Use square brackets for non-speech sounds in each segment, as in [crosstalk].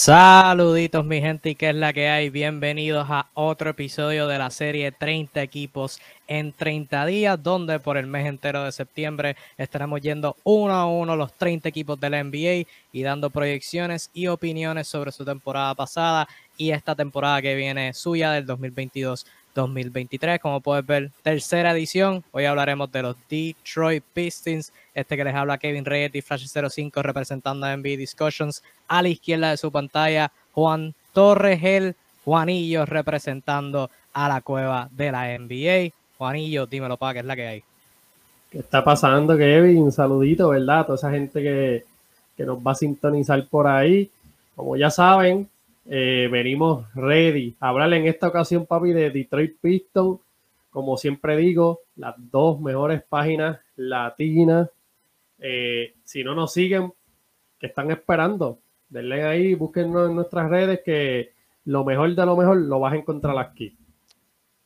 Saluditos mi gente y qué es la que hay. Bienvenidos a otro episodio de la serie 30 equipos en 30 días, donde por el mes entero de septiembre estaremos yendo uno a uno los 30 equipos de la NBA y dando proyecciones y opiniones sobre su temporada pasada y esta temporada que viene suya del 2022. 2023. Como puedes ver, tercera edición. Hoy hablaremos de los Detroit Pistons. Este que les habla Kevin Reyes y Flash 05 representando a NBA Discussions. A la izquierda de su pantalla, Juan Torres, el Juanillo representando a la cueva de la NBA. Juanillo, dímelo para qué es la que hay. ¿Qué está pasando, Kevin? Saludito, ¿verdad? toda esa gente que, que nos va a sintonizar por ahí. Como ya saben, eh, venimos ready a hablar en esta ocasión, papi, de Detroit Pistons. Como siempre digo, las dos mejores páginas latinas. Eh, si no nos siguen, ¿qué están esperando? Denle ahí, búsquenos en nuestras redes que lo mejor de lo mejor lo vas a encontrar aquí.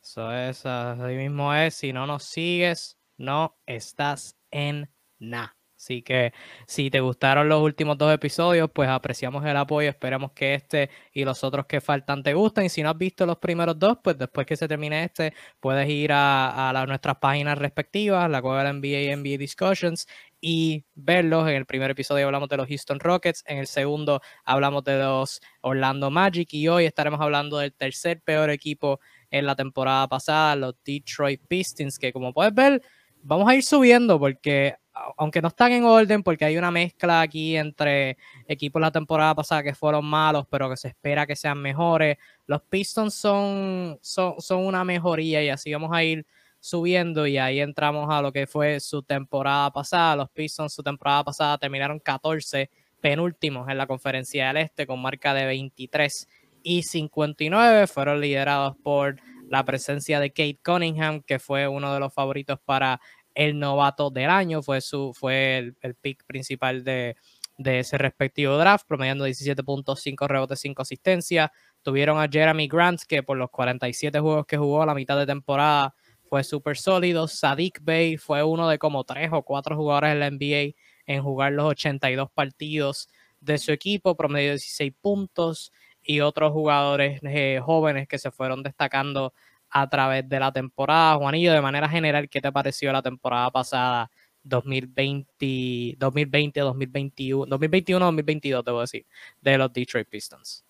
Eso es, así mismo es. Si no nos sigues, no estás en nada. Así que si te gustaron los últimos dos episodios, pues apreciamos el apoyo. Esperamos que este y los otros que faltan te gusten. Y si no has visto los primeros dos, pues después que se termine este, puedes ir a, nuestras páginas respectivas, la cueva de NBA y NBA Discussions, y verlos. En el primer episodio hablamos de los Houston Rockets, en el segundo hablamos de los Orlando Magic y hoy estaremos hablando del tercer peor equipo en la temporada pasada, los Detroit Pistons, que como puedes ver, vamos a ir subiendo porque aunque no están en orden, porque hay una mezcla aquí entre equipos la temporada pasada que fueron malos, pero que se espera que sean mejores. Los Pistons son, son, son una mejoría y así vamos a ir subiendo y ahí entramos a lo que fue su temporada pasada. Los Pistons su temporada pasada terminaron 14 penúltimos en la conferencia del Este con marca de 23 y 59. Fueron liderados por la presencia de Kate Cunningham, que fue uno de los favoritos para el novato del año, fue, su, fue el, pick principal de, ese respectivo draft, promediando 17.5 rebotes, 5 asistencias. Tuvieron a Jeremy Grant, que por los 47 juegos que jugó a la mitad de temporada fue súper sólido. Sadiq Bey fue uno de como tres o cuatro jugadores en la NBA en jugar los 82 partidos de su equipo, promedio 16 puntos y otros jugadores eh, jóvenes que se fueron destacando a través de la temporada. Juanillo, de manera general, ¿qué te pareció la temporada pasada 2020, 2020, 2021, 2021, 2022, debo decir, de los Detroit Pistons?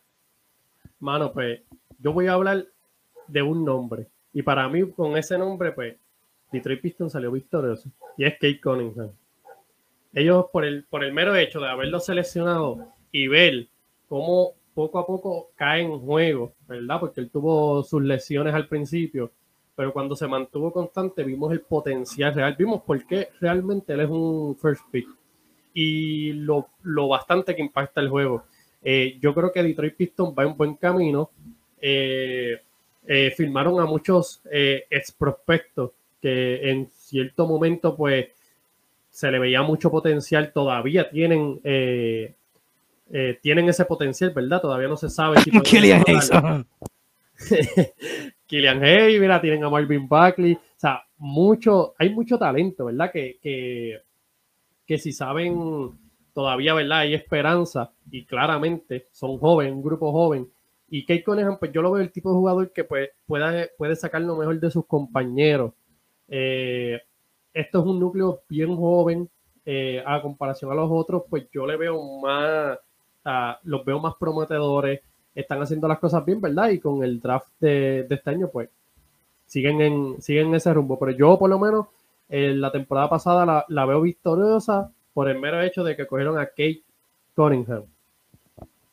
Mano, pues yo voy a hablar de un nombre. Y para mí, con ese nombre, pues Detroit Pistons salió victorioso. Y es Kate Cunningham. Ellos, por el, por el mero hecho de haberlo seleccionado y ver cómo poco a poco cae en juego, ¿verdad? Porque él tuvo sus lesiones al principio, pero cuando se mantuvo constante vimos el potencial real, vimos por qué realmente él es un first pick y lo, bastante que impacta el juego. Eh, yo creo que Detroit Pistons va en buen camino. Eh, eh, firmaron a muchos ex prospectos que en cierto momento pues se le veía mucho potencial, todavía tienen eh, tienen ese potencial, ¿verdad? Todavía no se sabe si [laughs] Killian Hayes. [laughs] Killian Hayes, mira, tienen a Marvin Buckley. O sea, mucho, hay mucho talento, ¿verdad? Que, que, si saben, todavía, ¿verdad? Hay esperanza y claramente son jóvenes, un grupo joven. Y Kate Conehan, pues yo lo veo el tipo de jugador que pues, pueda, puede sacar lo mejor de sus compañeros. Eh, esto es un núcleo bien joven, eh, a comparación a los otros, pues yo le veo más, los veo más prometedores, están haciendo las cosas bien, ¿verdad? Y con el draft de, este año, pues siguen en, siguen ese rumbo. Pero yo, por lo menos, en la temporada pasada la, veo victoriosa por el mero hecho de que cogieron a Kate Cunningham.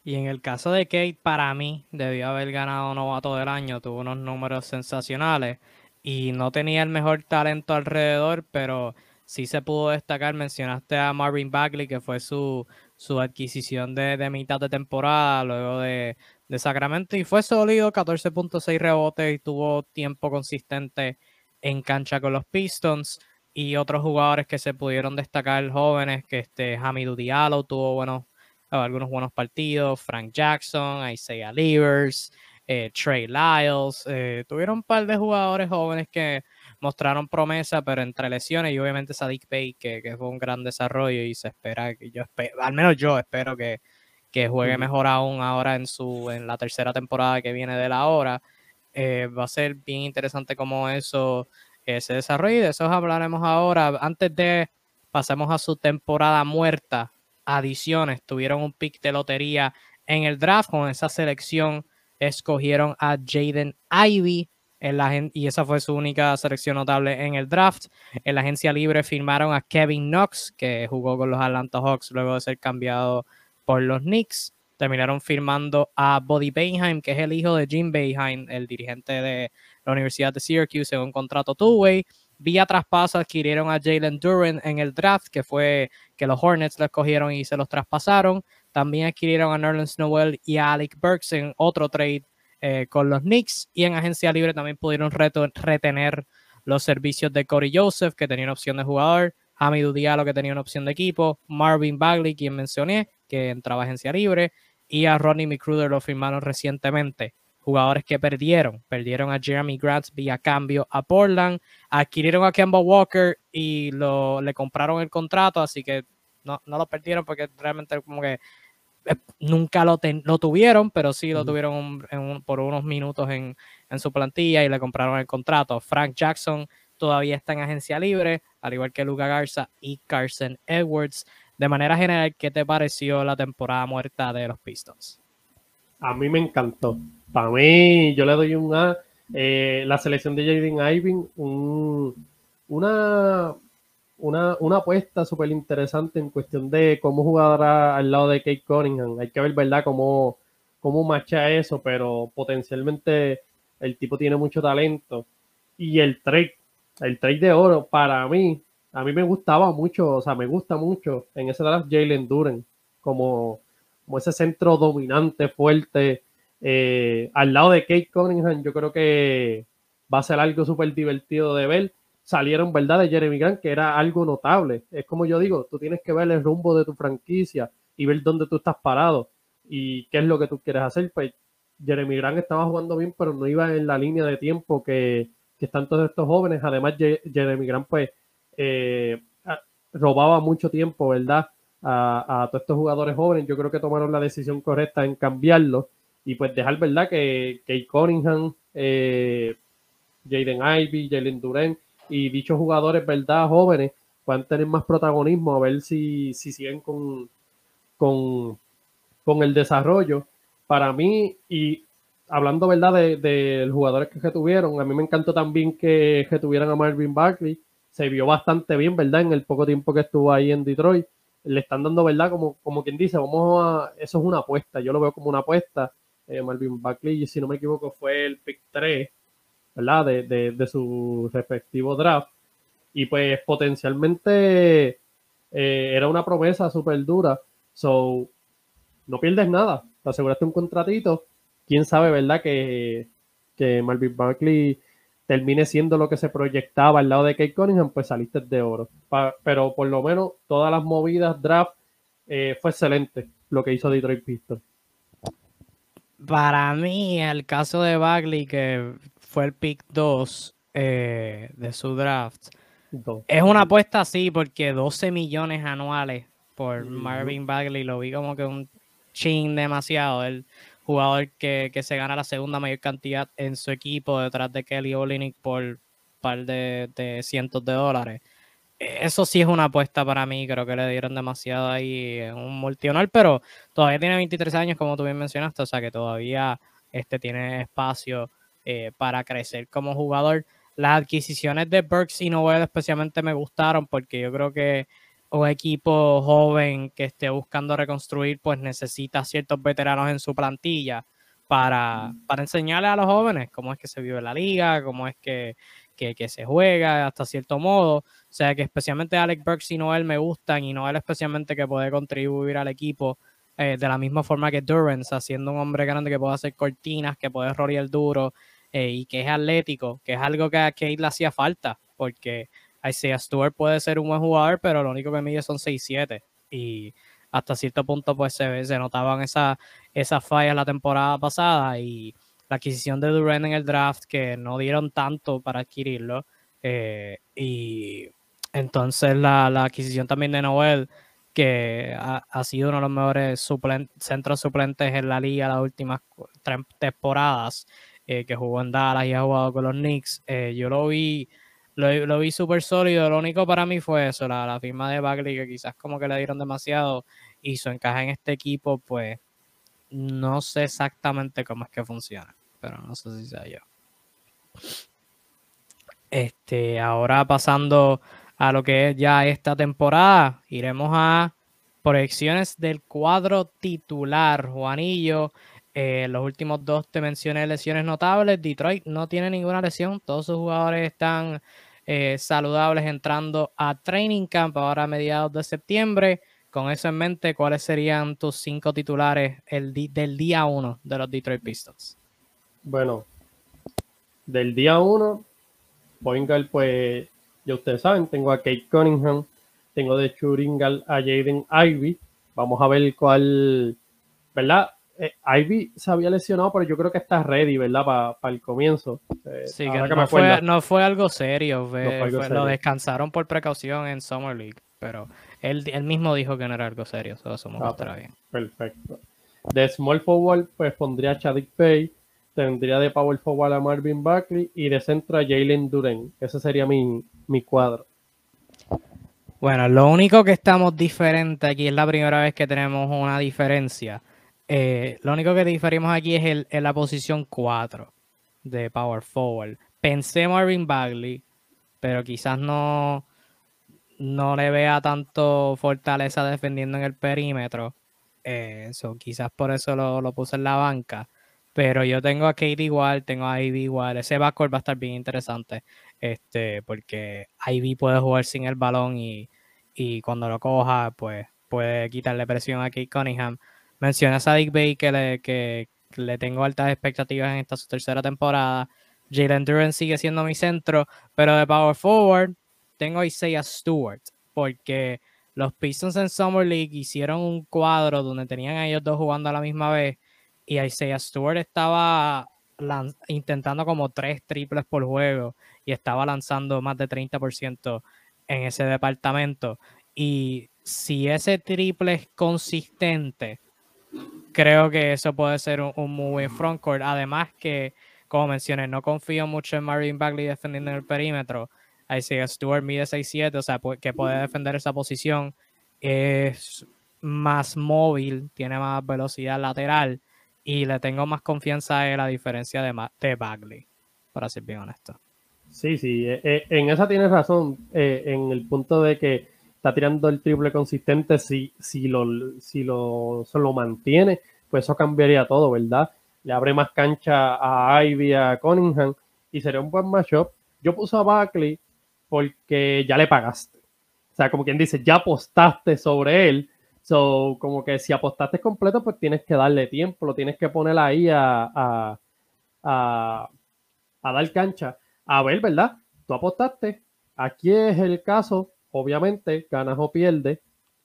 Y en el caso de Kate, para mí, debió haber ganado novato del año, tuvo unos números sensacionales y no tenía el mejor talento alrededor, pero sí se pudo destacar. Mencionaste a Marvin Bagley, que fue su, su adquisición de, mitad de temporada luego de, Sacramento y fue sólido, 14.6 rebotes y tuvo tiempo consistente en cancha con los Pistons y otros jugadores que se pudieron destacar jóvenes, que este Hamidou Diallo tuvo buenos, algunos buenos partidos, Frank Jackson, Isaiah Levers, eh, Trey Lyles, eh, tuvieron un par de jugadores jóvenes que mostraron promesa, pero entre lesiones y obviamente Sadik Bey, que, que fue un gran desarrollo y se espera, que yo espero, al menos yo espero que, que juegue Ujú. mejor aún ahora en su en la tercera temporada que viene de la hora. Eh, va a ser bien interesante cómo eso eh, se desarrolla y de eso hablaremos ahora. Antes de pasemos a su temporada muerta, adiciones, tuvieron un pick de lotería en el draft con esa selección escogieron a Jaden Ivy en la, y esa fue su única selección notable en el draft. En la agencia libre firmaron a Kevin Knox, que jugó con los Atlanta Hawks luego de ser cambiado por los Knicks. Terminaron firmando a Buddy Boeheim, que es el hijo de Jim Boeheim, el dirigente de la Universidad de Syracuse, en un contrato two-way. Vía traspaso adquirieron a Jalen Duran en el draft, que fue que los Hornets lo escogieron y se los traspasaron. También adquirieron a Nerlens Noel y a Alec Burks en otro trade eh, con los Knicks. Y en agencia libre también pudieron retener los servicios de Corey Joseph, que tenía una opción de jugador, Hamidou Diallo, que tenía una opción de equipo, Marvin Bagley, quien mencioné, que entraba a agencia libre, y a Rodney McCruder lo firmaron recientemente. Jugadores que perdieron. Perdieron a Jeremy Grant vía cambio a Portland. Adquirieron a Kemba Walker y lo, le compraron el contrato, así que no, no lo perdieron porque realmente como que nunca lo, ten- lo tuvieron, pero sí lo tuvieron un- en un- por unos minutos en, en su plantilla y le compraron el contrato. Frank Jackson todavía está en agencia libre, al igual que Luca Garza y Carson Edwards. De manera general, ¿qué te pareció la temporada muerta de los Pistons? A mí me encantó. Para mí, yo le doy un A. Eh, la selección de Jaden Iving, un- una, una, una apuesta súper interesante en cuestión de cómo jugará al lado de Kate Cunningham. Hay que ver, ¿verdad?, cómo, cómo macha eso, pero potencialmente el tipo tiene mucho talento. Y el trade, el trade de oro, para mí, a mí me gustaba mucho, o sea, me gusta mucho en ese draft Jalen Duren como, como ese centro dominante, fuerte. eh, al lado de Kate Cunningham, yo creo que va a ser algo súper divertido de ver. Salieron, ¿verdad?, de Jeremy Grant, que era algo notable. Es como yo digo, tú tienes que ver el rumbo de tu franquicia y ver dónde tú estás parado y qué es lo que tú quieres hacer. Pues Jeremy Grant estaba jugando bien, pero no iba en la línea de tiempo que, que están todos estos jóvenes. Además, Je- Jeremy Grant, pues, eh, robaba mucho tiempo, ¿verdad? A, a todos estos jugadores jóvenes. Yo creo que tomaron la decisión correcta en cambiarlo y pues dejar, ¿verdad? Que Kate Cunningham, eh, Jaden Ivy, Jalen Duren y dichos jugadores, ¿verdad? Jóvenes puedan tener más protagonismo, a ver si, si siguen con, con, con el desarrollo. Para mí, y hablando, ¿verdad? De, de los jugadores que tuvieron, a mí me encantó también que tuvieran a Marvin Barkley. Se vio bastante bien, ¿verdad? En el poco tiempo que estuvo ahí en Detroit. Le están dando, ¿verdad? Como, como quien dice, vamos a. Eso es una apuesta. Yo lo veo como una apuesta. Eh, Marvin Barkley, si no me equivoco, fue el pick 3, De, su respectivo draft. Y pues potencialmente eh, era una promesa súper dura. So, no pierdes nada. Te aseguraste un contratito. Quién sabe, ¿verdad? Que, que Marvin Barkley termine siendo lo que se proyectaba al lado de Kate Cunningham, pues saliste de oro. Pero por lo menos todas las movidas draft eh, fue excelente lo que hizo Detroit Pistons. Para mí, el caso de Bagley, que fue el pick 2 eh, de su draft, es una apuesta así, porque 12 millones anuales por. Marvin Bagley lo vi como que un chin demasiado. El jugador que, que se gana la segunda mayor cantidad en su equipo detrás de Kelly Olynyk por un par de, de cientos de dólares. Eso sí es una apuesta para mí, creo que le dieron demasiado ahí en un multional, pero todavía tiene 23 años, como tú bien mencionaste, o sea que todavía este, tiene espacio eh, para crecer como jugador. Las adquisiciones de Burks y Noel especialmente me gustaron porque yo creo que un equipo joven que esté buscando reconstruir, pues necesita ciertos veteranos en su plantilla para, para enseñarle a los jóvenes cómo es que se vive la liga, cómo es que, que, que se juega hasta cierto modo. O sea que especialmente Alex Burks y Noel me gustan y Noel especialmente que puede contribuir al equipo eh, de la misma forma que Durance, haciendo un hombre grande que puede hacer cortinas, que puede rolear duro eh, y que es atlético, que es algo que a Kate le hacía falta, porque Isaiah Stewart puede ser un buen jugador, pero lo único que mide son 6'7 y hasta cierto punto pues se, se notaban esas esas fallas la temporada pasada y la adquisición de Durant en el draft que no dieron tanto para adquirirlo eh, y entonces la, la adquisición también de Noel que ha, sido uno de los mejores centros suplentes en la liga las últimas tres temporadas, eh, que jugó en Dallas y ha jugado con los Knicks. Eh, yo lo vi, lo, vi súper sólido. Lo único para mí fue eso, la, firma de Bagley, que quizás como que le dieron demasiado y su encaje en este equipo, pues no sé exactamente cómo es que funciona, pero no sé si sea yo. Este, ahora pasando a lo que es ya esta temporada, iremos a proyecciones del cuadro titular. Juanillo, eh, los últimos dos te mencioné lesiones notables. Detroit no tiene ninguna lesión, todos sus jugadores están eh, saludables entrando a training camp ahora a mediados de septiembre. Con eso en mente, ¿cuáles serían tus cinco titulares el del día uno de los Detroit Pistons? Bueno, del día uno, Poingal, pues ya ustedes saben, tengo a Kate Cunningham, tengo de Churingal a Jaden Ivy. Vamos a ver cuál, ¿verdad? Eh, Ivy se había lesionado, pero yo creo que está ready, ¿verdad? Para el comienzo. Eh, sí, que, no, fue, no, fue, algo serio. Lo descansaron por precaución en Summer League, pero él, mismo dijo que no era algo serio, eso me ah, pues, bien. Perfecto. De small forward, pues pondría a Chadwick Pay, tendría de power forward a Marvin Buckley y de centro a Jalen Duren. Ese sería mi, mi cuadro. Bueno, lo único que estamos diferente aquí es la primera vez que tenemos una diferencia. Eh, lo único que diferimos aquí es el, en la posición 4 de Power Forward. Pensé Marvin Bagley, pero quizás no, no le vea tanto fortaleza defendiendo en el perímetro. Eh, quizás por eso lo, puse en la banca. Pero yo tengo a Kate igual, tengo a Ivy igual. Ese backcourt va a estar bien interesante. Este, porque Ivy puede jugar sin el balón y, cuando lo coja, pues puede quitarle presión a Kate Cunningham. Menciona a Sadik Bay que le, que le tengo altas expectativas en esta su tercera temporada. Jalen Duran sigue siendo mi centro, pero de power forward tengo a Isaiah Stewart, porque los Pistons en Summer League hicieron un cuadro donde tenían a ellos dos jugando a la misma vez y Isaiah Stewart estaba intentando como tres triples por juego y estaba lanzando más de 30% en ese departamento. Y si ese triple es consistente, creo que eso puede ser un, muy buen frontcourt. Además que, como mencioné, no confío mucho en Marvin Bagley defendiendo el perímetro. Isaiah Stewart mide 6'7, o sea, que puede defender esa posición. Es más móvil, tiene más velocidad lateral y le tengo más confianza a él a diferencia de, de Bagley, para ser bien honesto. Sí, sí, eh, eh, en esa tienes razón, eh, en el punto de que está tirando el triple consistente, si, si, lo, si lo, se lo mantiene, pues eso cambiaría todo, ¿verdad? Le abre más cancha a Ivy, a Cunningham, y sería un buen matchup. Yo puse a Bagley porque ya le pagaste. O sea, como quien dice, ya apostaste sobre él. So, como que si apostaste completo, pues tienes que darle tiempo, lo tienes que poner ahí a, a, dar cancha. A ver, ¿verdad? Tú apostaste. Aquí es el caso. Obviamente, ganas o pierdes.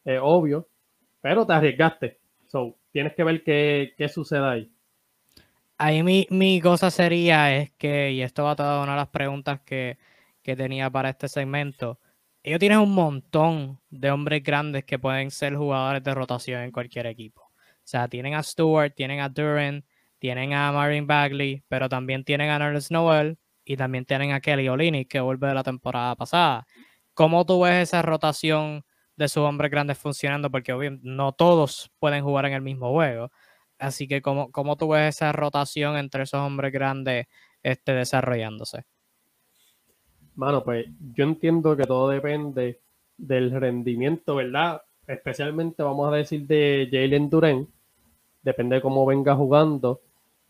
Es obvio. Pero te arriesgaste. So, tienes que ver qué, qué sucede ahí. Ahí mi, mi cosa sería es que, y esto va a una de las preguntas que, que tenía para este segmento. Ellos tienen un montón de hombres grandes que pueden ser jugadores de rotación en cualquier equipo. O sea, tienen a Stewart, tienen a Duran, tienen a Marvin Bagley, pero también tienen a Ernest Noel y también tienen a Kelly Olini, que vuelve de la temporada pasada. ¿Cómo tú ves esa rotación de sus hombres grandes funcionando? Porque obviamente no todos pueden jugar en el mismo juego. Así que, ¿cómo, cómo tú ves esa rotación entre esos hombres grandes este, desarrollándose? Mano, pues yo entiendo que todo depende del rendimiento, ¿verdad? Especialmente vamos a decir de Jalen Duren, depende de cómo venga jugando,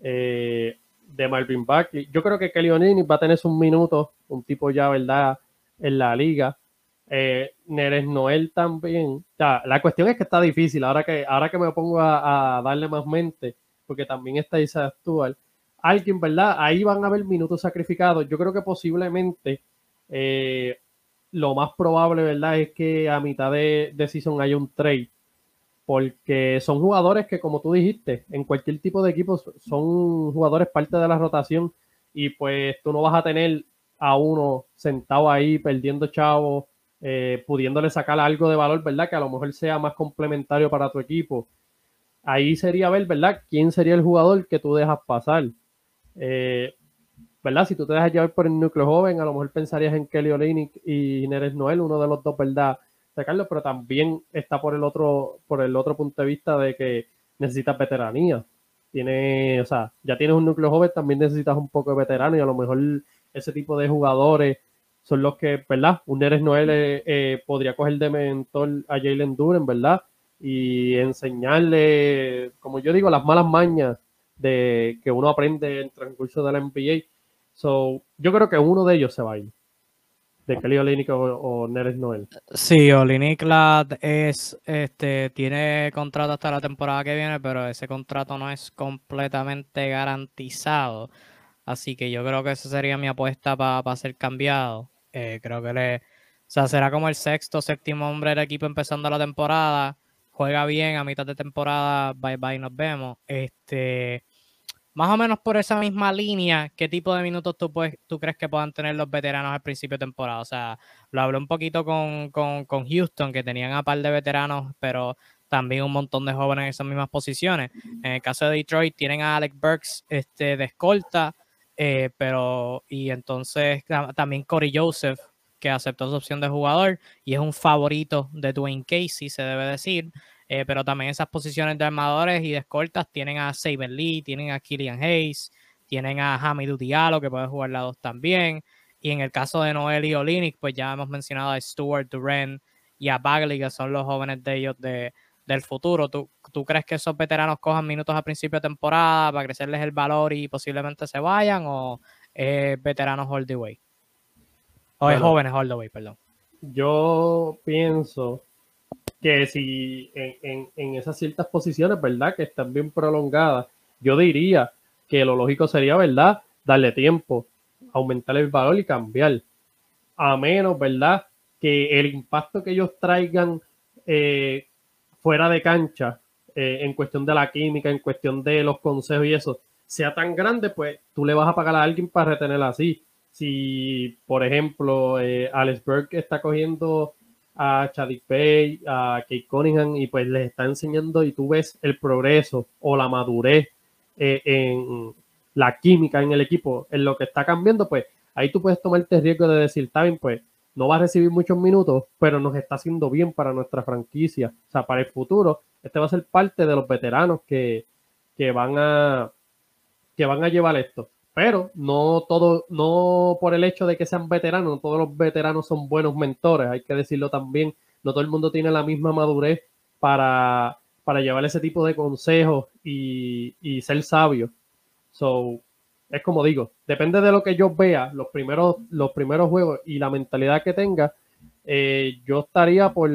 eh, de Marvin Buckley. Yo creo que Kelly O'Neill va a tener un minuto, un tipo ya, ¿verdad? En la liga. Eh, Neres Noel también. la cuestión es que está difícil, ahora que, ahora que me pongo a, darle más mente, porque también está Isa actual. Alguien, ¿verdad? Ahí van a haber minutos sacrificados. Yo creo que posiblemente eh, lo más probable, ¿verdad? Es que a mitad de, de season haya un trade. Porque son jugadores que, como tú dijiste, en cualquier tipo de equipo son jugadores parte de la rotación. Y pues tú no vas a tener a uno sentado ahí perdiendo chavo eh, pudiéndole sacar algo de valor, ¿verdad? Que a lo mejor sea más complementario para tu equipo. Ahí sería ver, ¿verdad? ¿Quién sería el jugador que tú dejas pasar? Eh, ¿Verdad? Si tú te dejas llevar por el núcleo joven, a lo mejor pensarías en Kelly Olynyk y Neres Noel, uno de los dos, ¿verdad? Sacarlo, pero también está por el otro, por el otro punto de vista de que necesitas veteranía. Tiene, o sea, ya tienes un núcleo joven, también necesitas un poco de veterano y a lo mejor ese tipo de jugadores son los que, ¿verdad? Un Neres Noel eh, eh, podría coger de mentor a Jalen Duren, ¿verdad? Y enseñarle, como yo digo, las malas mañas de que uno aprende en el transcurso de la NBA. So, yo creo que uno de ellos se va a ir. De Kelly Olynyk o, Neres Noel. Sí, Olynyk es, este, tiene contrato hasta la temporada que viene, pero ese contrato no es completamente garantizado. Así que yo creo que esa sería mi apuesta para ser cambiado. Eh, creo que le. O sea, será como el sexto, séptimo hombre del equipo empezando la temporada. Juega bien a mitad de temporada. Bye bye, nos vemos. Este. Más o menos por esa misma línea, ¿qué tipo de minutos tú, puedes, tú crees que puedan tener los veteranos al principio de temporada? O sea, lo hablé un poquito con, con, con Houston, que tenían a par de veteranos, pero también un montón de jóvenes en esas mismas posiciones. En el caso de Detroit, tienen a Alex Burks este, de escolta, eh, pero, y entonces también Corey Joseph, que aceptó su opción de jugador y es un favorito de Dwayne Casey, se debe decir. Eh, pero también esas posiciones de armadores y de escoltas tienen a Saber Lee, tienen a Killian Hayes, tienen a Hamidou Diallo, que puede jugar la dos también. Y en el caso de Noel y Olinick, pues ya hemos mencionado a Stuart Duran y a Bagley, que son los jóvenes de ellos de, del futuro. ¿Tú, ¿Tú crees que esos veteranos cojan minutos a principio de temporada para crecerles el valor y posiblemente se vayan? ¿O es veteranos all the way? O es jóvenes all the way, perdón. Yo pienso que si en, en, esas ciertas posiciones, ¿verdad? Que están bien prolongadas, yo diría que lo lógico sería, ¿verdad? Darle tiempo, aumentar el valor y cambiar. A menos, ¿verdad? Que el impacto que ellos traigan eh, fuera de cancha, eh, en cuestión de la química, en cuestión de los consejos y eso, sea tan grande, pues tú le vas a pagar a alguien para retenerla así. Si, por ejemplo, eh, Alex Burke está cogiendo a Chadwick Pay, a Kate Cunningham y pues les está enseñando y tú ves el progreso o la madurez eh, en la química en el equipo, en lo que está cambiando, pues ahí tú puedes tomarte riesgo de decir, bien, pues no va a recibir muchos minutos, pero nos está haciendo bien para nuestra franquicia. O sea, para el futuro, este va a ser parte de los veteranos que, van a que van a llevar esto. Pero no todo, no por el hecho de que sean veteranos, no todos los veteranos son buenos mentores, hay que decirlo también. No todo el mundo tiene la misma madurez para, para llevar ese tipo de consejos y, y ser sabio. So, es como digo, depende de lo que yo vea, los primeros, los primeros juegos y la mentalidad que tenga, eh, yo estaría por,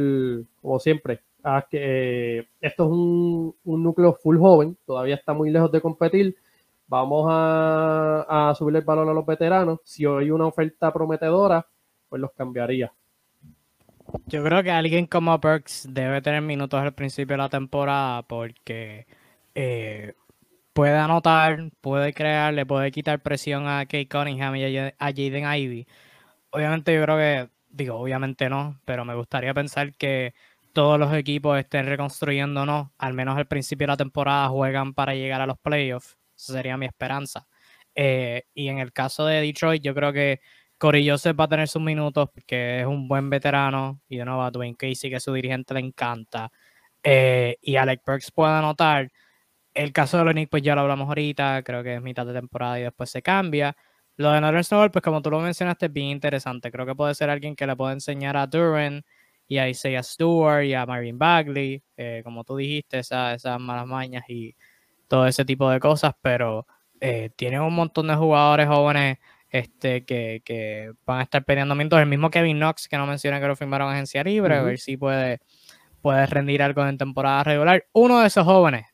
como siempre, a que eh, esto es un, núcleo full joven, todavía está muy lejos de competir. Vamos a, a subir el valor a los veteranos. Si hay una oferta prometedora, pues los cambiaría. Yo creo que alguien como Perks debe tener minutos al principio de la temporada porque eh, puede anotar, puede crear, le puede quitar presión a Kate Cunningham y a Jaden Ivy. Obviamente yo creo que, digo, obviamente no, pero me gustaría pensar que todos los equipos estén reconstruyendo, no, al menos al principio de la temporada juegan para llegar a los playoffs. Esa sería mi esperanza. Eh, y en el caso de Detroit, yo creo que Corey Joseph va a tener sus minutos porque es un buen veterano y de nuevo a Dwayne Casey, que su dirigente le encanta. Eh, y Alec Burks puede anotar el caso de Olenek, pues ya lo hablamos ahorita, creo que es mitad de temporada y después se cambia. Lo de Northern Snowball, pues como tú lo mencionaste, es bien interesante. Creo que puede ser alguien que le pueda enseñar a Duran y a Isaiah Stewart y a Marvin Bagley, eh, como tú dijiste, esas, malas mañas y todo ese tipo de cosas, pero eh, tienen un montón de jugadores jóvenes este, que, van a estar peleando minutos. El mismo Kevin Knox, que no menciona que lo firmaron agencia libre, a ver si puede, puede rendir algo en temporada regular. Uno de esos jóvenes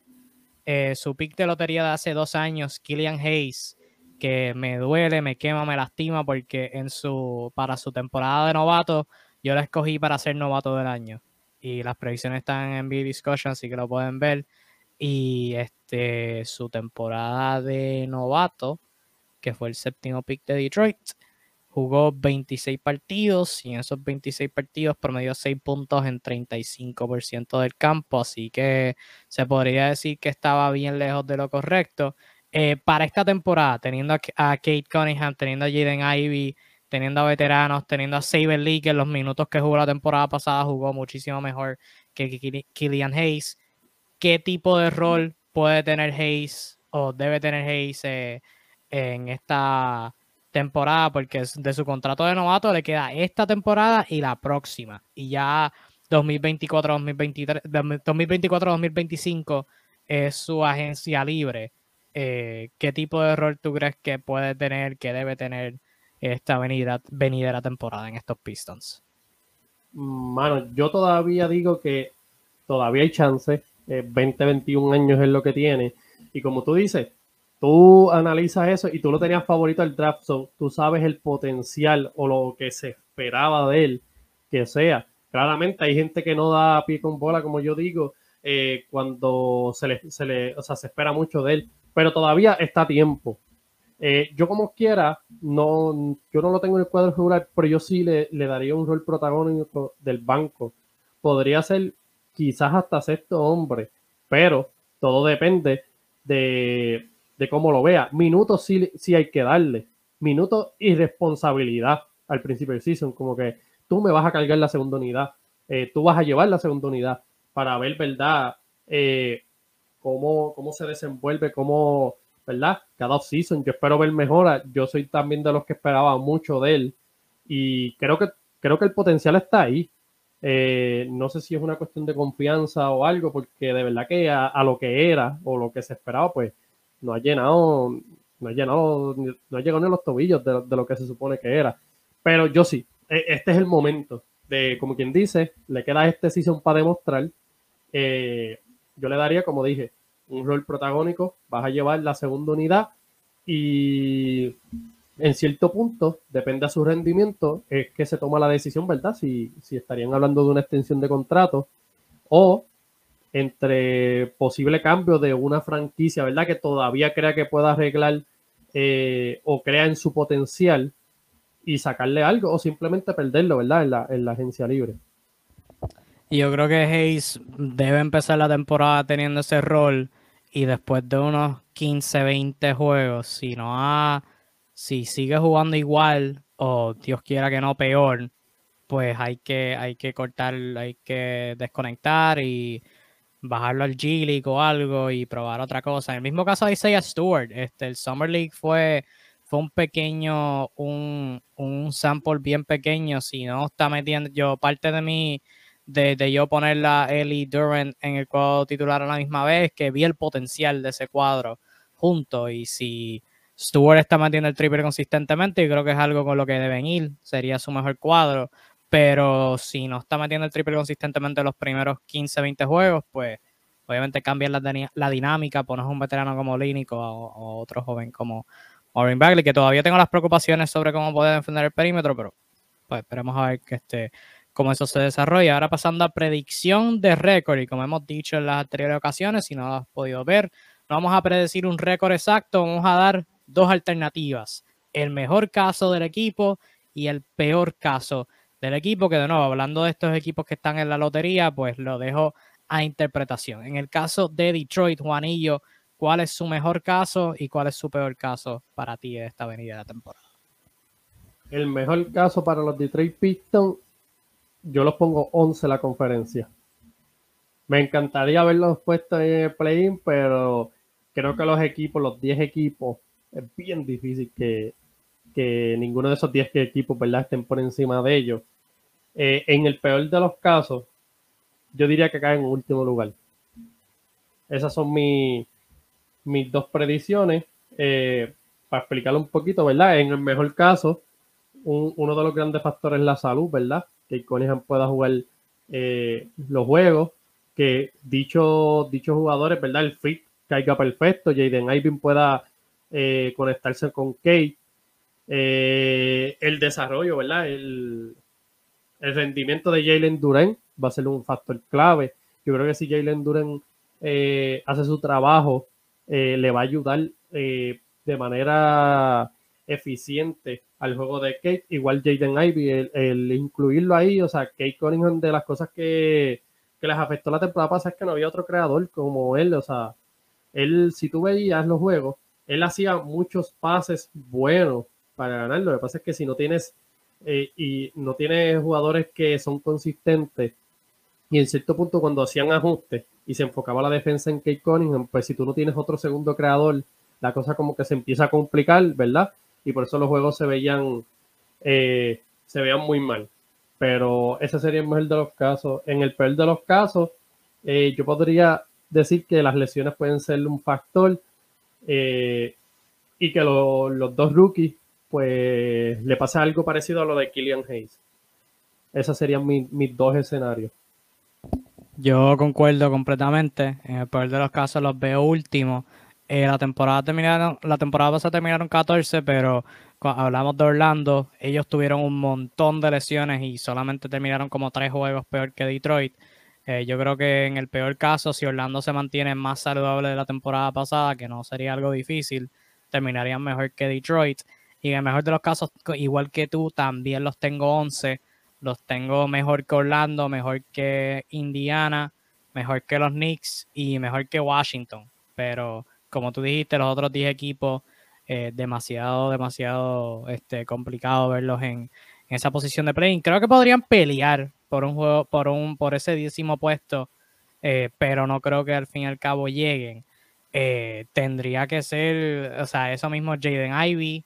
eh, su pick de lotería de hace dos años, Killian Hayes, que me duele, me quema, me lastima porque en su, para su temporada de novato yo la escogí para ser novato del año. Y las previsiones están en B Discussion, así que lo pueden ver. Y este, su temporada de novato, que fue el séptimo pick de Detroit, jugó 26 partidos y en esos 26 partidos promedió 6 puntos en 35% del campo, así que se podría decir que estaba bien lejos de lo correcto. Eh, para esta temporada, teniendo a, Kate Cunningham, teniendo a Jaden Ivy, teniendo a veteranos, teniendo a Saber Lee, que en los minutos que jugó la temporada pasada jugó muchísimo mejor que Killian Hayes. ¿Qué tipo de rol puede tener Hayes o debe tener Hayes eh, en esta temporada, porque de su contrato de novato le queda esta temporada y la próxima. Y ya 2024-2023, 2024-2025 es su agencia libre. Eh, ¿Qué tipo de rol tú crees que puede tener, que debe tener esta venida, venidera temporada en estos Pistons? Mano, yo todavía digo que todavía hay chance. 20, eh, 21 años es lo que tiene. Y como tú dices, tú analizas eso y tú lo tenías favorito al draft, tú sabes el potencial o lo que se esperaba de él que sea. Claramente hay gente que no da pie con bola, como yo digo, eh, cuando se le, se le, o sea, se espera mucho de él, pero todavía está a tiempo. Eh, yo como quiera, no, yo no lo tengo en el cuadro regular, pero yo sí le, le daría un rol protagónico del banco. Podría ser quizás hasta sexto hombre, pero todo depende de, de cómo lo vea. Minutos sí, sí hay que darle. Minutos y responsabilidad al principio del season. Como que tú me vas a cargar la segunda unidad. Eh, tú vas a llevar la segunda unidad para ver, ¿verdad? Eh, cómo, cómo se desenvuelve, cómo, ¿verdad? Cada season Yo espero ver mejora. Yo soy también de los que esperaba mucho de él. Y creo que, creo que el potencial está ahí. Eh, no sé si es una cuestión de confianza o algo, porque de verdad que a, lo que era o lo que se esperaba, pues no ha llenado, no ha llenado, no ha llegado ni a los tobillos de, lo que se supone que era. Pero yo sí, e, este es el momento de, como quien dice, le queda este season para demostrar. Eh, yo le daría, como dije, un rol protagónico, vas a llevar la segunda unidad y en cierto punto, depende de su rendimiento, es que se toma la decisión, ¿verdad? Si, si estarían hablando de una extensión de contrato o entre posible cambio de una franquicia, ¿verdad? Que todavía crea que pueda arreglar eh, o crea en su potencial y sacarle algo o simplemente perderlo, ¿verdad? En la, en la agencia libre. Yo creo que Hayes debe empezar la temporada teniendo ese rol y después de unos 15, 20 juegos, si no ha, si sigue jugando igual o Dios quiera que no peor, pues hay que, hay que cortar, hay que desconectar y bajarlo al G League o algo y probar otra cosa. En el mismo caso de Isaiah Stewart, este, el Summer League fue, fue un pequeño, un, un sample bien pequeño. Si no está metiendo, yo parte de mí, de, de yo poner la Ellie Durant en el cuadro titular a la misma vez, que vi el potencial de ese cuadro junto. Y si Stewart está metiendo el triple consistentemente, y creo que es algo con lo que deben ir, sería su mejor cuadro pero si no está metiendo el triple consistentemente en los primeros 15, 20 juegos, pues obviamente cambia la, dinámica, pones un veterano como Línico o, otro joven como Maureen Bagley, que todavía tengo las preocupaciones sobre cómo puede defender el perímetro, pero pues esperemos a ver que este, cómo eso se desarrolla. Ahora pasando a predicción de récord, y como hemos dicho en las anteriores ocasiones, si no has podido ver, no vamos a predecir un récord exacto, vamos a dar dos alternativas. El mejor caso del equipo y el peor caso del equipo, que de nuevo, hablando de estos equipos que están en la lotería, pues lo dejo a interpretación. En el caso de Detroit, Juanillo, ¿cuál es su mejor caso y cuál es su peor caso para ti de esta venida de la temporada? El mejor caso para los Detroit Pistons, yo los pongo 11 la conferencia. Me encantaría verlos puestos en el play-in, pero creo que los equipos, los 10 equipos, es bien difícil que, que ninguno de esos 10 equipos ¿verdad? estén por encima de ellos. Eh, en el peor de los casos, yo diría que caen en último lugar. Esas son mis dos predicciones. Eh, para explicarlo un poquito, ¿verdad? En el mejor caso, uno de los grandes factores es la salud, ¿verdad? Que Cunningham pueda jugar eh, los juegos, que dichos jugadores, ¿verdad? El fit caiga perfecto, Jaden Ivin pueda conectarse con Kate el desarrollo, ¿verdad? El, rendimiento de Jalen Duren va a ser un factor clave. Yo creo que si Jalen Duren eh, hace su trabajo, eh, le va a ayudar de manera eficiente al juego de Kate. Igual Jaden Ivy, el, incluirlo ahí, o sea, Kate Cunningham de las cosas que, que les afectó la temporada pasada es que no había otro creador como él, o sea, él, si tú veías los juegos, él hacía muchos pases buenos para ganar. Lo que pasa es que si no tienes eh, y no tienes jugadores que son consistentes y en cierto punto cuando hacían ajustes y se enfocaba la defensa en Kate Cunningham, pues si tú no tienes otro segundo creador, la cosa como que se empieza a complicar, ¿verdad? Y por eso los juegos se veían, eh, se veían muy mal. Pero ese sería el mejor de los casos. En el peor de los casos, eh, yo podría decir que las lesiones pueden ser un factor y que los dos rookies pues le pasa algo parecido a lo de Killian Hayes. Esos serían mis dos escenarios. Yo concuerdo completamente. En el peor de los casos los veo últimos. Eh, la temporada terminaron, la temporada pasada terminaron 14, pero cuando hablamos de Orlando, ellos tuvieron un montón de lesiones y solamente terminaron como tres juegos peor que Detroit. Eh, yo creo que en el peor caso, si Orlando se mantiene más saludable de la temporada pasada, que no sería algo difícil, terminarían mejor que Detroit. Y en el mejor de los casos, igual que tú, también los tengo 11. Los tengo mejor que Orlando, mejor que Indiana, mejor que los Knicks y mejor que Washington. Pero como tú dijiste, los otros 10 equipos, eh, demasiado, demasiado este, complicado verlos en, esa posición de play. Creo que podrían pelear por un juego, por un, por ese décimo puesto, eh, pero no creo que al fin y al cabo lleguen. Eh, tendría que ser, o sea, eso mismo Jaden Ivy,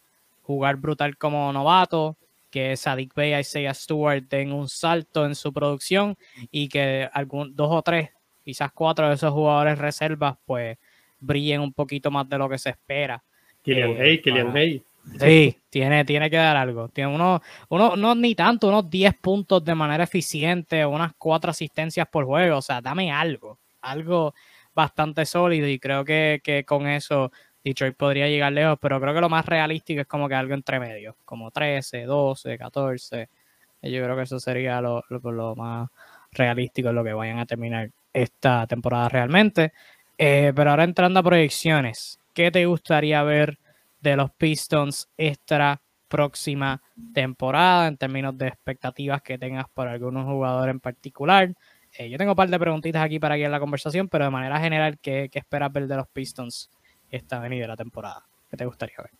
jugar brutal como novato, que Sadik Bey y Isaiah Stewart den un salto en su producción y que algún, dos o tres, quizás cuatro de esos jugadores reservas, pues brillen un poquito más de lo que se espera. Kylian eh, Hay, Hay. Sí, tiene, tiene que dar algo. Tiene uno, uno, no ni tanto, unos 10 puntos de manera eficiente, unas cuatro asistencias por juego. O sea, dame algo, algo bastante sólido y creo que, que con eso Detroit podría llegar lejos, pero creo que lo más realístico es como que algo entre medio, como 13, 12, 14. Yo creo que eso sería lo, lo, más realístico en lo que vayan a terminar esta temporada realmente. Eh, pero ahora entrando a proyecciones, ¿qué te gustaría ver de los Pistons esta próxima temporada en términos de expectativas que tengas por algunos jugadores en particular? Eh, yo tengo un par de preguntitas aquí para en la conversación, pero de manera general, ¿qué, ¿qué, esperas ver de los Pistons esta venida de la temporada? ¿Qué te gustaría ver?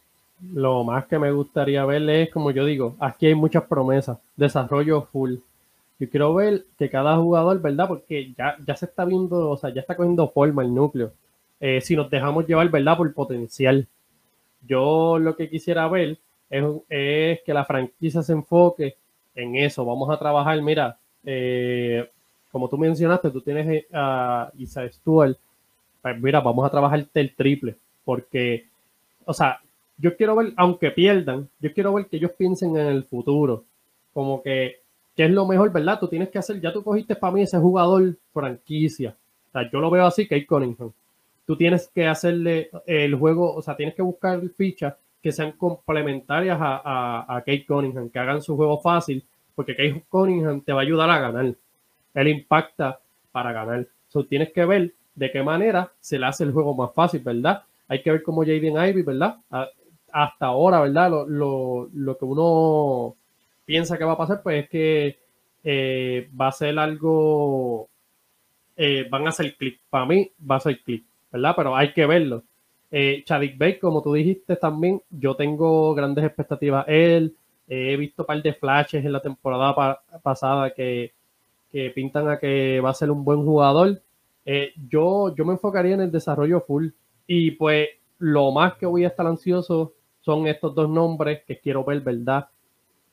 Lo más que me gustaría ver es, como yo digo, aquí hay muchas promesas, desarrollo full, yo quiero ver que cada jugador, ¿verdad? Porque ya, ya se está viendo, o sea, ya está cogiendo forma el núcleo. Eh, si nos dejamos llevar, ¿verdad? Por potencial. Yo lo que quisiera ver es, que la franquicia se enfoque en eso. Vamos a trabajar, mira, eh, como tú mencionaste, tú tienes a Isaac Stuart. Pues mira, vamos a trabajar el triple. Porque, o sea, yo quiero ver, aunque pierdan, yo quiero ver que ellos piensen en el futuro. Como que ¿Qué es lo mejor, verdad? Tú tienes que hacer, ya tú cogiste para mí ese jugador franquicia. O sea, yo lo veo así, Kate Cunningham. Tú tienes que hacerle el juego, o sea, tienes que buscar fichas que sean complementarias a, a, Kate Cunningham, que hagan su juego fácil, porque Kate Cunningham te va a ayudar a ganar. Él impacta para ganar. So, tienes que ver de qué manera se le hace el juego más fácil, ¿verdad? Hay que ver cómo Jaden Ivy, ¿verdad? hasta ahora, ¿verdad? Lo, lo, lo que uno piensa que va a pasar, pues es que eh, va a ser algo, eh, van a hacer clic. Para mí va a ser clic, ¿verdad? Pero hay que verlo. Eh, Chadwick Bay, como tú dijiste también, yo tengo grandes expectativas. Él, he visto un par de flashes en la temporada pasada que, que, pintan a que va a ser un buen jugador. Yo, yo me enfocaría en el desarrollo full. Y pues lo más que voy a estar ansioso son estos dos nombres que quiero ver, ¿verdad?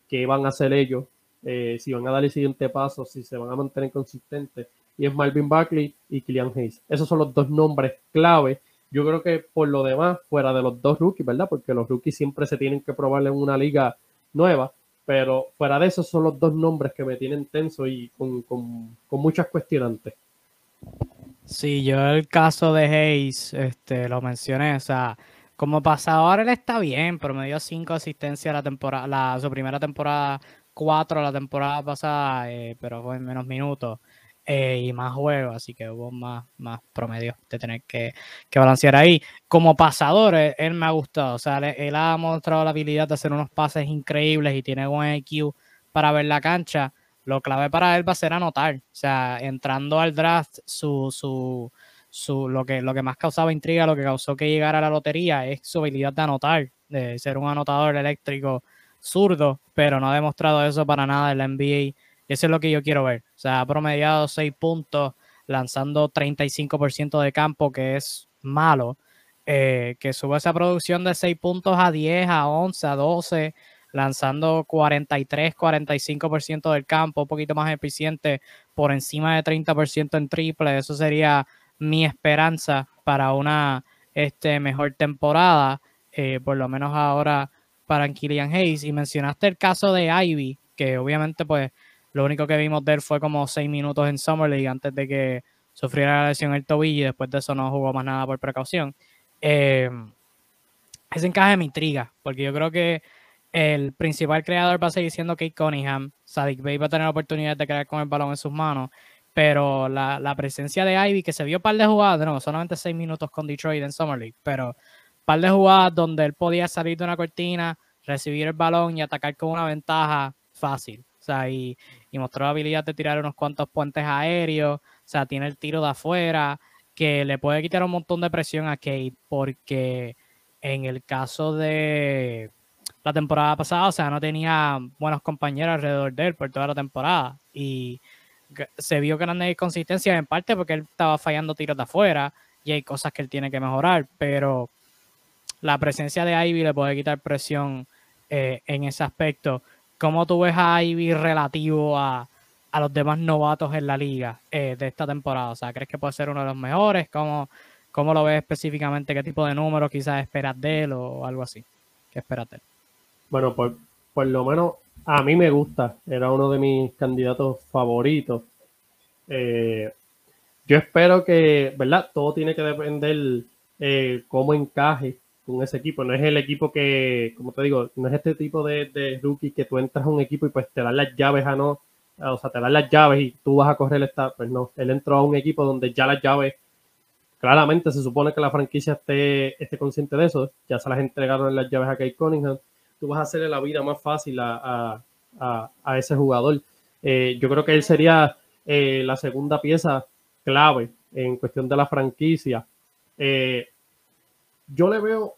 qué van a hacer ellos, eh, si van a dar el siguiente paso, si se van a mantener consistentes. Y es Marvin Buckley y Killian Hayes. Esos son los dos nombres clave. Yo creo que por lo demás, fuera de los dos rookies, ¿verdad? Porque los rookies siempre se tienen que probar en una liga nueva. Pero fuera de eso son los dos nombres que me tienen tenso y con, con, con muchas cuestionantes. Sí, yo el caso de Hayes, este, lo mencioné, o sea, como pasador, él está bien, pero me dio cinco asistencias la temporada, su primera temporada, cuatro la temporada pasada, eh, pero fue en menos minutos. eh, y más juegos, así que hubo más, más promedios de tener que, que balancear ahí. Como pasador, él, me ha gustado, o sea, él, ha mostrado la habilidad de hacer unos pases increíbles y tiene buen IQ para ver la cancha. Lo clave para él va a ser anotar, o sea, entrando al draft, su, su, su, lo, que, lo que más causaba intriga, lo que causó que llegara a la lotería es su habilidad de anotar, de ser un anotador eléctrico zurdo, pero no ha demostrado eso para nada en la NBA eso es lo que yo quiero ver. O sea, ha promediado 6 puntos, lanzando 35% de campo, que es malo. Eh, que sube esa producción de 6 puntos a 10, a 11, a 12, lanzando 43, 45% del campo, un poquito más eficiente, por encima de 30% en triple. Eso sería mi esperanza para una este, mejor temporada, eh, por lo menos ahora para Killian Hayes. Y mencionaste el caso de Ivy, que obviamente pues lo único que vimos de él fue como seis minutos en Summer League antes de que sufriera la lesión en el tobillo y después de eso no jugó más nada por precaución. Eh, ese encaje me intriga, porque yo creo que el principal creador va a seguir siendo Kate Cunningham. Sadik Bey va a tener la oportunidad de crear con el balón en sus manos, pero la, presencia de Ivy, que se vio par de jugadas, no, solamente seis minutos con Detroit en Summer League, pero par de jugadas donde él podía salir de una cortina, recibir el balón y atacar con una ventaja fácil. O sea, y, y mostró la habilidad de tirar unos cuantos puentes aéreos, o sea, tiene el tiro de afuera, que le puede quitar un montón de presión a Kate, porque en el caso de la temporada pasada, o sea, no tenía buenos compañeros alrededor de él por toda la temporada, y se vio grande inconsistencia en parte porque él estaba fallando tiros de afuera, y hay cosas que él tiene que mejorar, pero la presencia de Ivy le puede quitar presión eh, en ese aspecto. ¿Cómo tú ves a Ivy relativo a, los demás novatos en la liga eh, de esta temporada? O sea, ¿crees que puede ser uno de los mejores? ¿Cómo, cómo lo ves específicamente? ¿Qué tipo de números quizás esperas de él o algo así? ¿Qué esperas de él? Bueno, por, por lo menos a mí me gusta. Era uno de mis candidatos favoritos. Eh, yo espero que, ¿verdad? Todo tiene que depender eh, cómo encaje con ese equipo. No es el equipo que, como te digo, no es este tipo de, de que tú entras a un equipo y pues te dan las llaves a no, o sea, te dan las llaves y tú vas a correr esta, pues no, él entró a un equipo donde ya las llaves, claramente se supone que la franquicia esté, esté consciente de eso, ya se las entregaron las llaves a Kate Cunningham, tú vas a hacerle la vida más fácil a, ese jugador. Eh, yo creo que él sería eh, la segunda pieza clave en cuestión de la franquicia. Eh, yo le veo,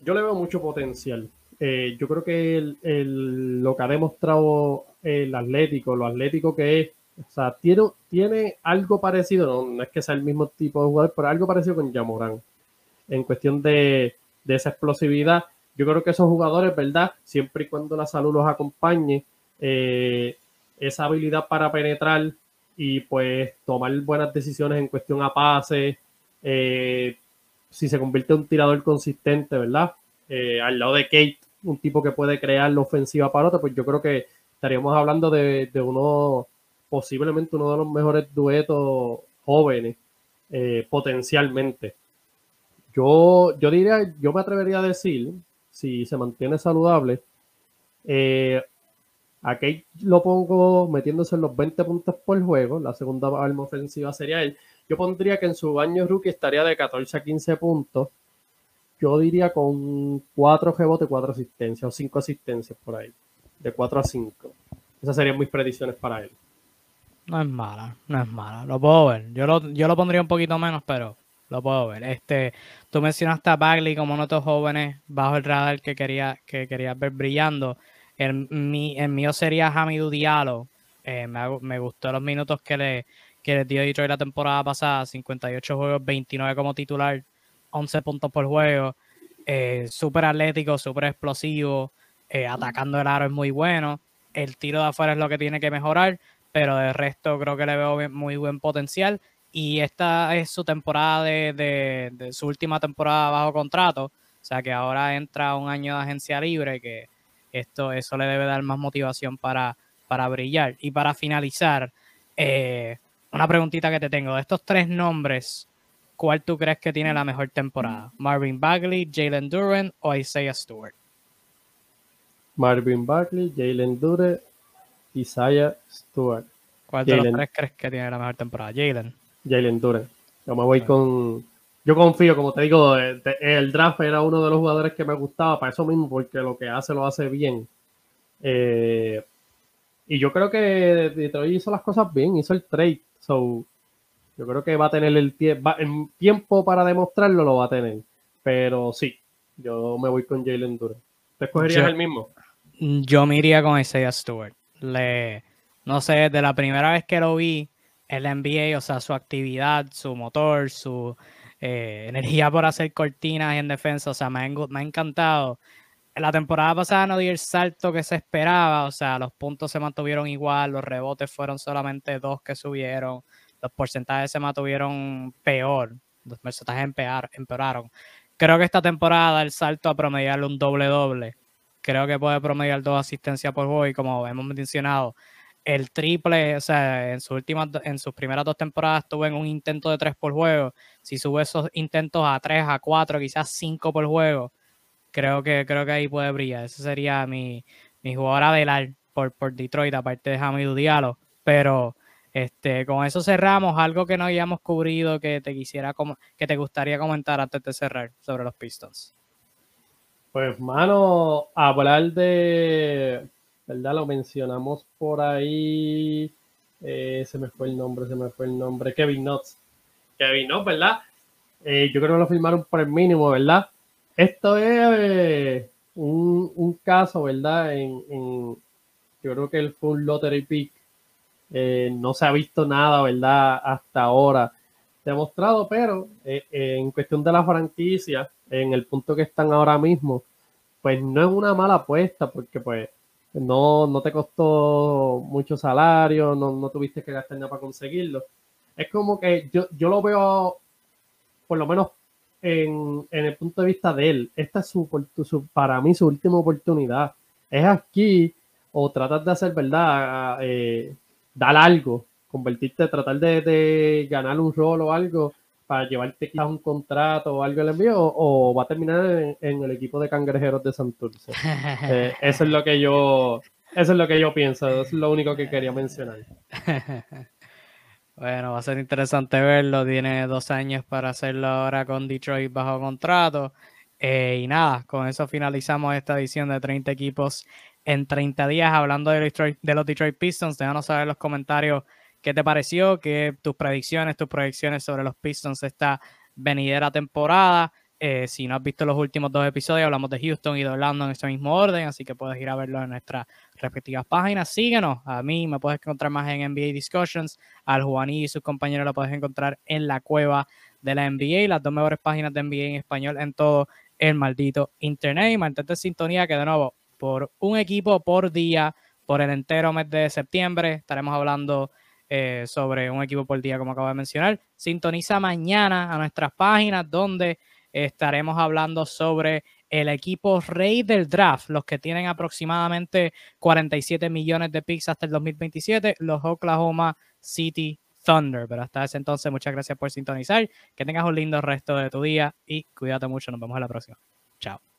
yo le veo mucho potencial. Yo creo que el, lo que ha demostrado el Atlético, lo atlético que es, o sea, tiene, tiene algo parecido, no, es que sea el mismo tipo de jugador, pero algo parecido con Yamorán. En cuestión de, esa explosividad, yo creo que esos jugadores, ¿verdad? Siempre y cuando la salud los acompañe, eh, esa habilidad para penetrar y pues tomar buenas decisiones en cuestión a pase, eh, si se convierte en un tirador consistente, ¿verdad? Eh, al lado de Kate, un tipo que puede crear la ofensiva para otro, pues yo creo que estaríamos hablando de, uno, posiblemente uno de los mejores duetos jóvenes, potencialmente. Yo, yo diría, yo me atrevería a decir, si se mantiene saludable, eh, a Kate lo pongo metiéndose en los 20 puntos por juego, la segunda arma ofensiva sería él, yo pondría que en su año rookie estaría de 14 a 15 puntos. Yo diría con 4 rebotes, 4 asistencias o 5 asistencias por ahí. De 4 a 5. Esas serían mis predicciones para él. No es mala, no es mala. Lo puedo ver. Yo lo, yo lo pondría un poquito menos, pero lo puedo ver. Este, tú mencionaste a Bagley como uno de estos jóvenes bajo el radar que quería, que quería ver brillando. El, mi, el mío sería Hamidou Diallo. Eh, me, me gustó los minutos que le, que les dio Detroit la temporada pasada, 58 juegos, 29 como titular, 11 puntos por juego, eh, súper atlético, súper explosivo, eh, atacando el aro es muy bueno, el tiro de afuera es lo que tiene que mejorar, pero de resto creo que le veo muy buen potencial y esta es su temporada de, de, su última temporada bajo contrato, o sea que ahora entra un año de agencia libre que esto eso le debe dar más motivación para, para brillar y para finalizar eh, una preguntita que te tengo. De estos tres nombres, ¿cuál tú crees que tiene la mejor temporada? ¿Marvin Bagley, Jalen Duran o Isaiah Stewart? Marvin Bagley, Jalen Duran, Isaiah Stewart. ¿Cuál de los tres crees que tiene la mejor temporada? Jalen. Jalen Duran. Yo me voy con. Yo confío, como te digo, el draft era uno de los jugadores que me gustaba para eso mismo, porque lo que hace lo hace bien. Eh, y yo creo que Detroit hizo las cosas bien, hizo el trade. So, yo creo que va a tener el, el tiempo para demostrarlo, lo va a tener. Pero sí, yo me voy con Jalen Duran. ¿Te escogerías el mismo? Yo me iría con Isaiah Stewart. Le, no sé, de la primera vez que lo vi, el NBA, o sea, su actividad, su motor, su eh, energía por hacer cortinas en defensa, o sea, me me ha encantado la temporada pasada no dio el salto que se esperaba, o sea, los puntos se mantuvieron igual, los rebotes fueron solamente dos que subieron, los porcentajes se mantuvieron peor, los porcentajes empeoraron. Creo que esta temporada el salto a promediarle un doble-doble, creo que puede promediar dos asistencias por juego y como hemos mencionado, el triple, o sea, en sus últimas, en sus primeras dos temporadas tuvo en un intento de tres por juego. Si sube esos intentos a tres, a cuatro, quizás cinco por juego, creo que, creo que ahí puede brillar. Ese sería mi, mi jugador a velar por, por Detroit, aparte de Hamidou Diallo. Pero este, con eso cerramos. Algo que no hayamos cubrido que te quisiera que te gustaría comentar antes de cerrar sobre los Pistons. Pues, mano, hablar de, ¿verdad? Lo mencionamos por ahí. Eh, se me fue el nombre, se me fue el nombre. Kevin Knotts. Kevin Knotts, ¿verdad? Eh, yo creo que lo firmaron por el mínimo, ¿verdad? Esto es eh, un, caso, ¿verdad? En, yo creo que el Full Lottery Pick eh, no se ha visto nada, ¿verdad? Hasta ahora demostrado, pero eh, en cuestión de la franquicia, en el punto que están ahora mismo, pues no es una mala apuesta porque pues no, no te costó mucho salario, no, no tuviste que gastar nada para conseguirlo. Es como que yo, yo lo veo por lo menos en, el punto de vista de él. Esta es su, para mí su última oportunidad. Es aquí o tratar de hacer, ¿verdad? Eh, dar algo, convertirte, tratar de, ganar un rol o algo para llevarte quizás un contrato o algo el envío o, va a terminar en, el equipo de cangrejeros de Santurce. [laughs] Eh, eso es lo que yo eso es lo que yo pienso, eso es lo único que quería mencionar. [laughs] Bueno, va a ser interesante verlo. Tiene dos años para hacerlo ahora con Detroit bajo contrato. Eh, y nada, con eso finalizamos esta edición de 30 equipos en 30 días. Hablando de, de los Detroit Pistons, déjanos saber en los comentarios qué te pareció, qué tus predicciones, tus proyecciones sobre los Pistons esta venidera temporada. Eh, si no has visto los últimos dos episodios, hablamos de Houston y de Orlando en ese mismo orden, así que puedes ir a verlo en nuestras respectivas páginas. Síguenos, a mí me puedes encontrar más en NBA Discussions, al Juaní y sus compañeros lo puedes encontrar en la cueva de la NBA, las dos mejores páginas de NBA en español en todo el maldito internet. Y mantente en sintonía que de nuevo, por un equipo por día, por el entero mes de septiembre, estaremos hablando eh, sobre un equipo por día, como acabo de mencionar. Sintoniza mañana a nuestras páginas donde estaremos hablando sobre el equipo rey del draft, los que tienen aproximadamente 47 millones de picks hasta el 2027, los Oklahoma City Thunder. Pero hasta ese entonces, muchas gracias por sintonizar. Que tengas un lindo resto de tu día y cuídate mucho. Nos vemos en la próxima. Chao.